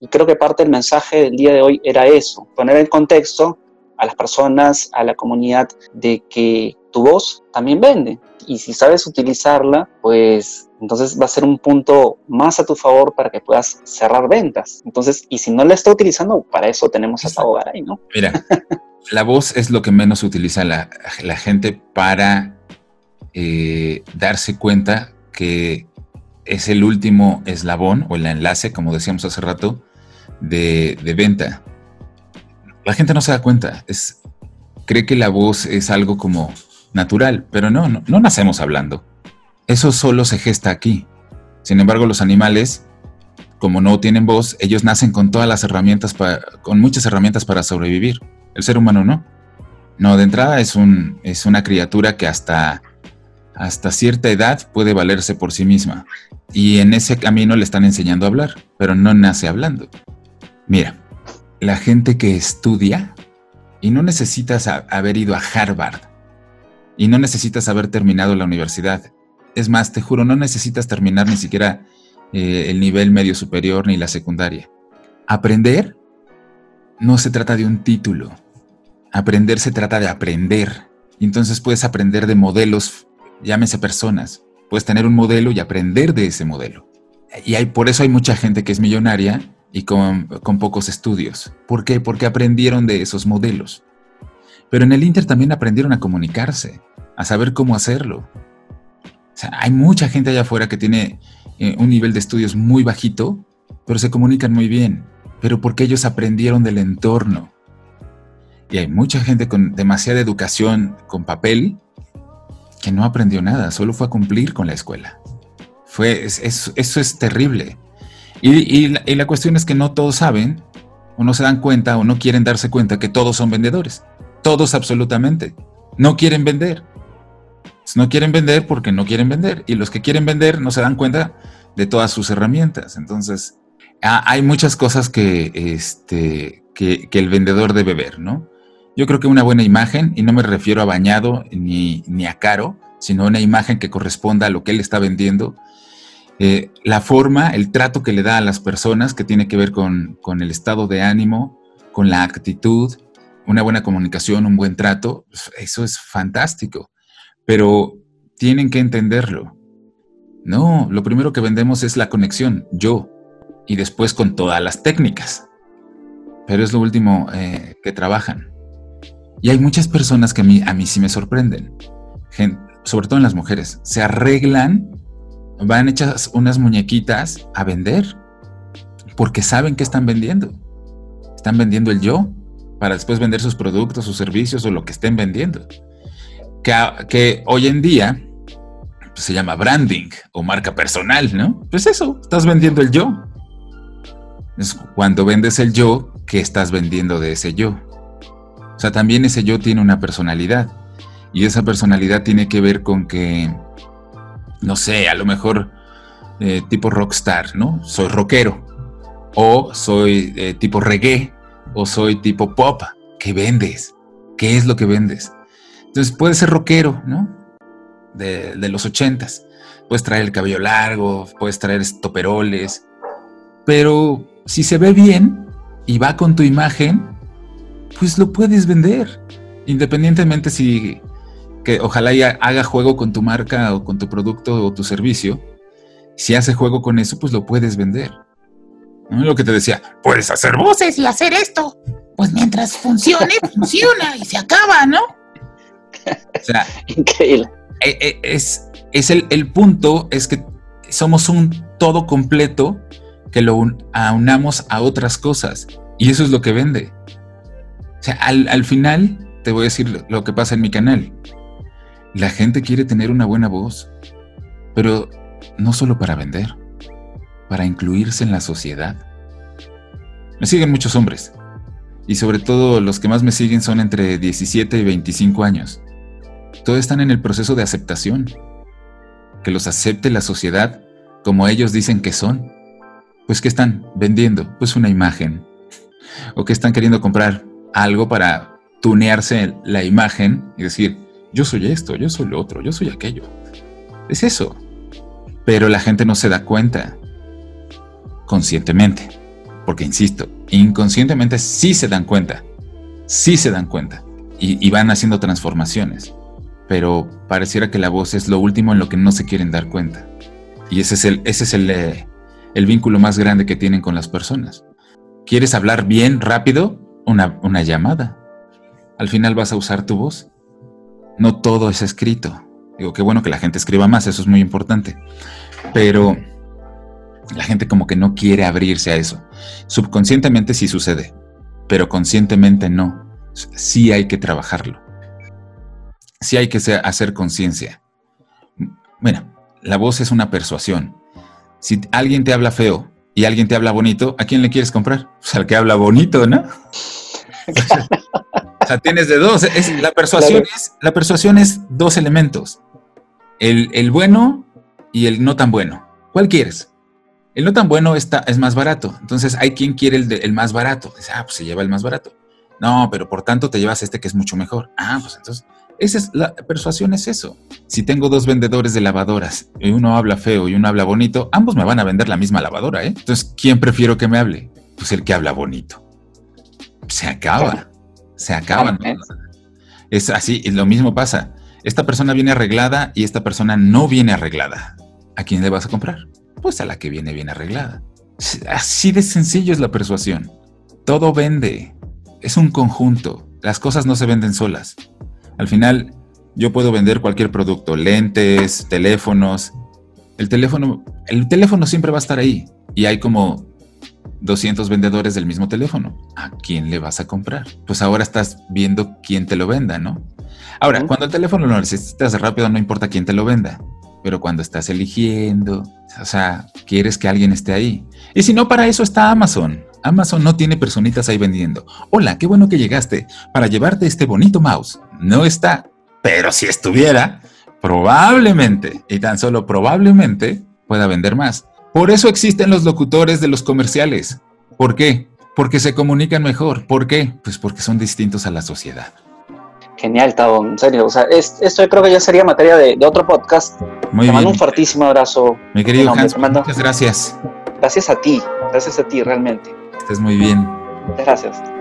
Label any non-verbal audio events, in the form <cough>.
Y creo que parte del mensaje del día de hoy era eso, poner en contexto a las personas, a la comunidad, de que tu voz también vende. Y si sabes utilizarla, pues entonces va a ser un punto más a tu favor para que puedas cerrar ventas. Entonces, y si no la está utilizando, para eso tenemos a ahí, ¿no? Mira, <laughs> la voz es lo que menos utiliza la, gente para eh, darse cuenta que es el último eslabón o el enlace, como decíamos hace rato, de, de venta. La gente no se da cuenta, es, cree que la voz es algo como natural, pero no, no, nacemos hablando. Eso solo se gesta aquí. Sin embargo, los animales, como no tienen voz, ellos nacen con todas las herramientas, con muchas herramientas para sobrevivir. El ser humano no. No, de entrada es, un, es una criatura que hasta, hasta cierta edad puede valerse por sí misma. Y en ese camino le están enseñando a hablar, pero no nace hablando. Mira, la gente que estudia, y no necesitas haber ido a Harvard, y no necesitas haber terminado la universidad. Es más, te juro, no necesitas terminar ni siquiera eh, el nivel medio superior ni la secundaria. Aprender no se trata de un título. Aprender se trata de aprender. Entonces puedes aprender de modelos, llámese personas. Puedes tener un modelo y aprender de ese modelo. Y hay, por eso hay mucha gente que es millonaria y con, con pocos estudios. ¿Por qué? Porque aprendieron de esos modelos. Pero en el Inter también aprendieron a comunicarse, a saber cómo hacerlo. O sea, hay mucha gente allá afuera que tiene eh, un nivel de estudios muy bajito, pero se comunican muy bien, pero porque ellos aprendieron del entorno. Y hay mucha gente con demasiada educación con papel que no aprendió nada, solo fue a cumplir con la escuela. Fue, eso es terrible. Y, la cuestión es que no todos saben, o no se dan cuenta, o no quieren darse cuenta que todos son vendedores. Todos absolutamente. No quieren vender. No quieren vender porque no quieren vender. Y los que quieren vender no se dan cuenta de todas sus herramientas. Entonces, hay muchas cosas que, este, que, el vendedor debe ver, ¿no? Yo creo que una buena imagen, y no me refiero a bañado ni, ni a caro, sino una imagen que corresponda a lo que él está vendiendo. Eh, la forma, el trato que le da a las personas, que tiene que ver con, con el estado de ánimo, con la actitud, una buena comunicación, un buen trato, pues, eso es fantástico, pero tienen que entenderlo. No, lo primero que vendemos es la conexión, yo, y después con todas las técnicas. Pero es lo último eh, que trabajan. Y hay muchas personas que a mí, a mí sí me sorprenden, sobre todo en las mujeres, se arreglan, van hechas unas muñequitas a vender, porque saben que están vendiendo. Están vendiendo el yo, para después vender sus productos, sus servicios o lo que estén vendiendo. Que, que hoy en día pues, se llama branding o marca personal, ¿no? Pues eso, estás vendiendo el yo. Cuando vendes el yo, ¿qué estás vendiendo de ese yo? O sea, también ese yo tiene una personalidad. Y esa personalidad tiene que ver con que, no sé, a lo mejor eh, tipo rockstar, ¿no? Soy rockero. O soy eh, tipo reggae o soy tipo pop. ¿Qué vendes? ¿Qué es lo que vendes? Entonces puede ser rockero, ¿no? De, los ochentas. Puedes traer el cabello largo, puedes traer estoperoles, pero si se ve bien y va con tu imagen, pues lo puedes vender. Independientemente si que ojalá haga juego con tu marca o con tu producto o tu servicio. Si hace juego con eso, pues lo puedes vender. Lo que te decía, puedes hacer voces y hacer esto. Pues mientras funcione, <laughs> funciona y se acaba, ¿no? O sea, increíble. Eh, eh, es, es el, el, punto, es que somos un todo completo que lo aunamos a otras cosas. Y eso es lo que vende. O sea, al, al final te voy a decir lo que pasa en mi canal. La gente quiere tener una buena voz, pero no solo para vender para incluirse en la sociedad. Me siguen muchos hombres, y sobre todo los que más me siguen son entre 17 y 25 años. Todos están en el proceso de aceptación, que los acepte la sociedad como ellos dicen que son. Pues que están vendiendo, pues una imagen, o que están queriendo comprar algo para tunearse la imagen y decir, yo soy esto, yo soy lo otro, yo soy aquello. Es eso. Pero la gente no se da cuenta conscientemente, porque insisto, inconscientemente sí se dan cuenta, sí se dan cuenta y, van haciendo transformaciones, pero pareciera que la voz es lo último en lo que no se quieren dar cuenta. Y ese es el, ese es el, eh, el vínculo más grande que tienen con las personas. ¿Quieres hablar bien, rápido? Una, una llamada. Al final vas a usar tu voz. No todo es escrito. Digo, qué bueno que la gente escriba más, eso es muy importante. Pero la gente como que no quiere abrirse a eso. Subconscientemente sí sucede, pero conscientemente no. Sí hay que trabajarlo. Sí hay que hacer conciencia. Bueno, la voz es una persuasión. Si alguien te habla feo y alguien te habla bonito, ¿a quién le quieres comprar? Pues al que habla bonito, ¿no? <laughs> o sea, tienes de dos. la, persuasión es, la persuasión es dos elementos. El, el bueno y el no tan bueno. ¿Cuál quieres? El no tan bueno está, es más barato. Entonces hay quien quiere el, el más barato. Dice, ah, pues se lleva el más barato. No, pero por tanto te llevas este que es mucho mejor. Ah, pues entonces, esa es la persuasión es eso. Si tengo dos vendedores de lavadoras y uno habla feo y uno habla bonito, ambos me van a vender la misma lavadora, ¿eh? Entonces, ¿quién prefiero que me hable? Pues el que habla bonito. Se acaba. Se acaba. Es así, lo mismo pasa. Esta persona viene arreglada y esta persona no viene arreglada. ¿A quién le vas a comprar? Pues a la que viene bien arreglada. Así de sencillo es la persuasión. Todo vende. Es un conjunto. Las cosas no se venden solas. Al final, yo puedo vender cualquier producto, lentes, teléfonos. El teléfono, el teléfono siempre va a estar ahí. Y hay como 200 vendedores del mismo teléfono. ¿A quién le vas a comprar? Pues ahora estás viendo quién te lo venda, ¿no? Ahora, cuando el teléfono lo necesitas rápido, no importa quién te lo venda. Pero cuando estás eligiendo, o sea, quieres que alguien esté ahí. Y si no, para eso está Amazon. Amazon no tiene personitas ahí vendiendo. Hola, qué bueno que llegaste para llevarte este bonito mouse. No está, pero si estuviera, probablemente, y tan solo probablemente, pueda vender más. Por eso existen los locutores de los comerciales. ¿Por qué? Porque se comunican mejor. ¿Por qué? Pues porque son distintos a la sociedad. Genial, Tavo, en serio. O sea, esto yo creo que ya sería materia de, otro podcast. Muy Te mando un fuertísimo abrazo. Mi querido Hans, muchas gracias. Gracias a ti, gracias a ti realmente. Estés muy bien. Muchas gracias.